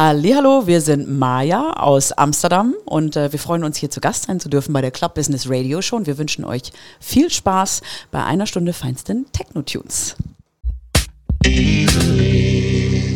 Hallo, wir sind Maja aus Amsterdam und äh, wir freuen uns hier zu Gast sein zu dürfen bei der Club Business Radio Show und wir wünschen euch viel Spaß bei einer Stunde feinsten Techno-Tunes. Easily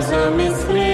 comes a mystery.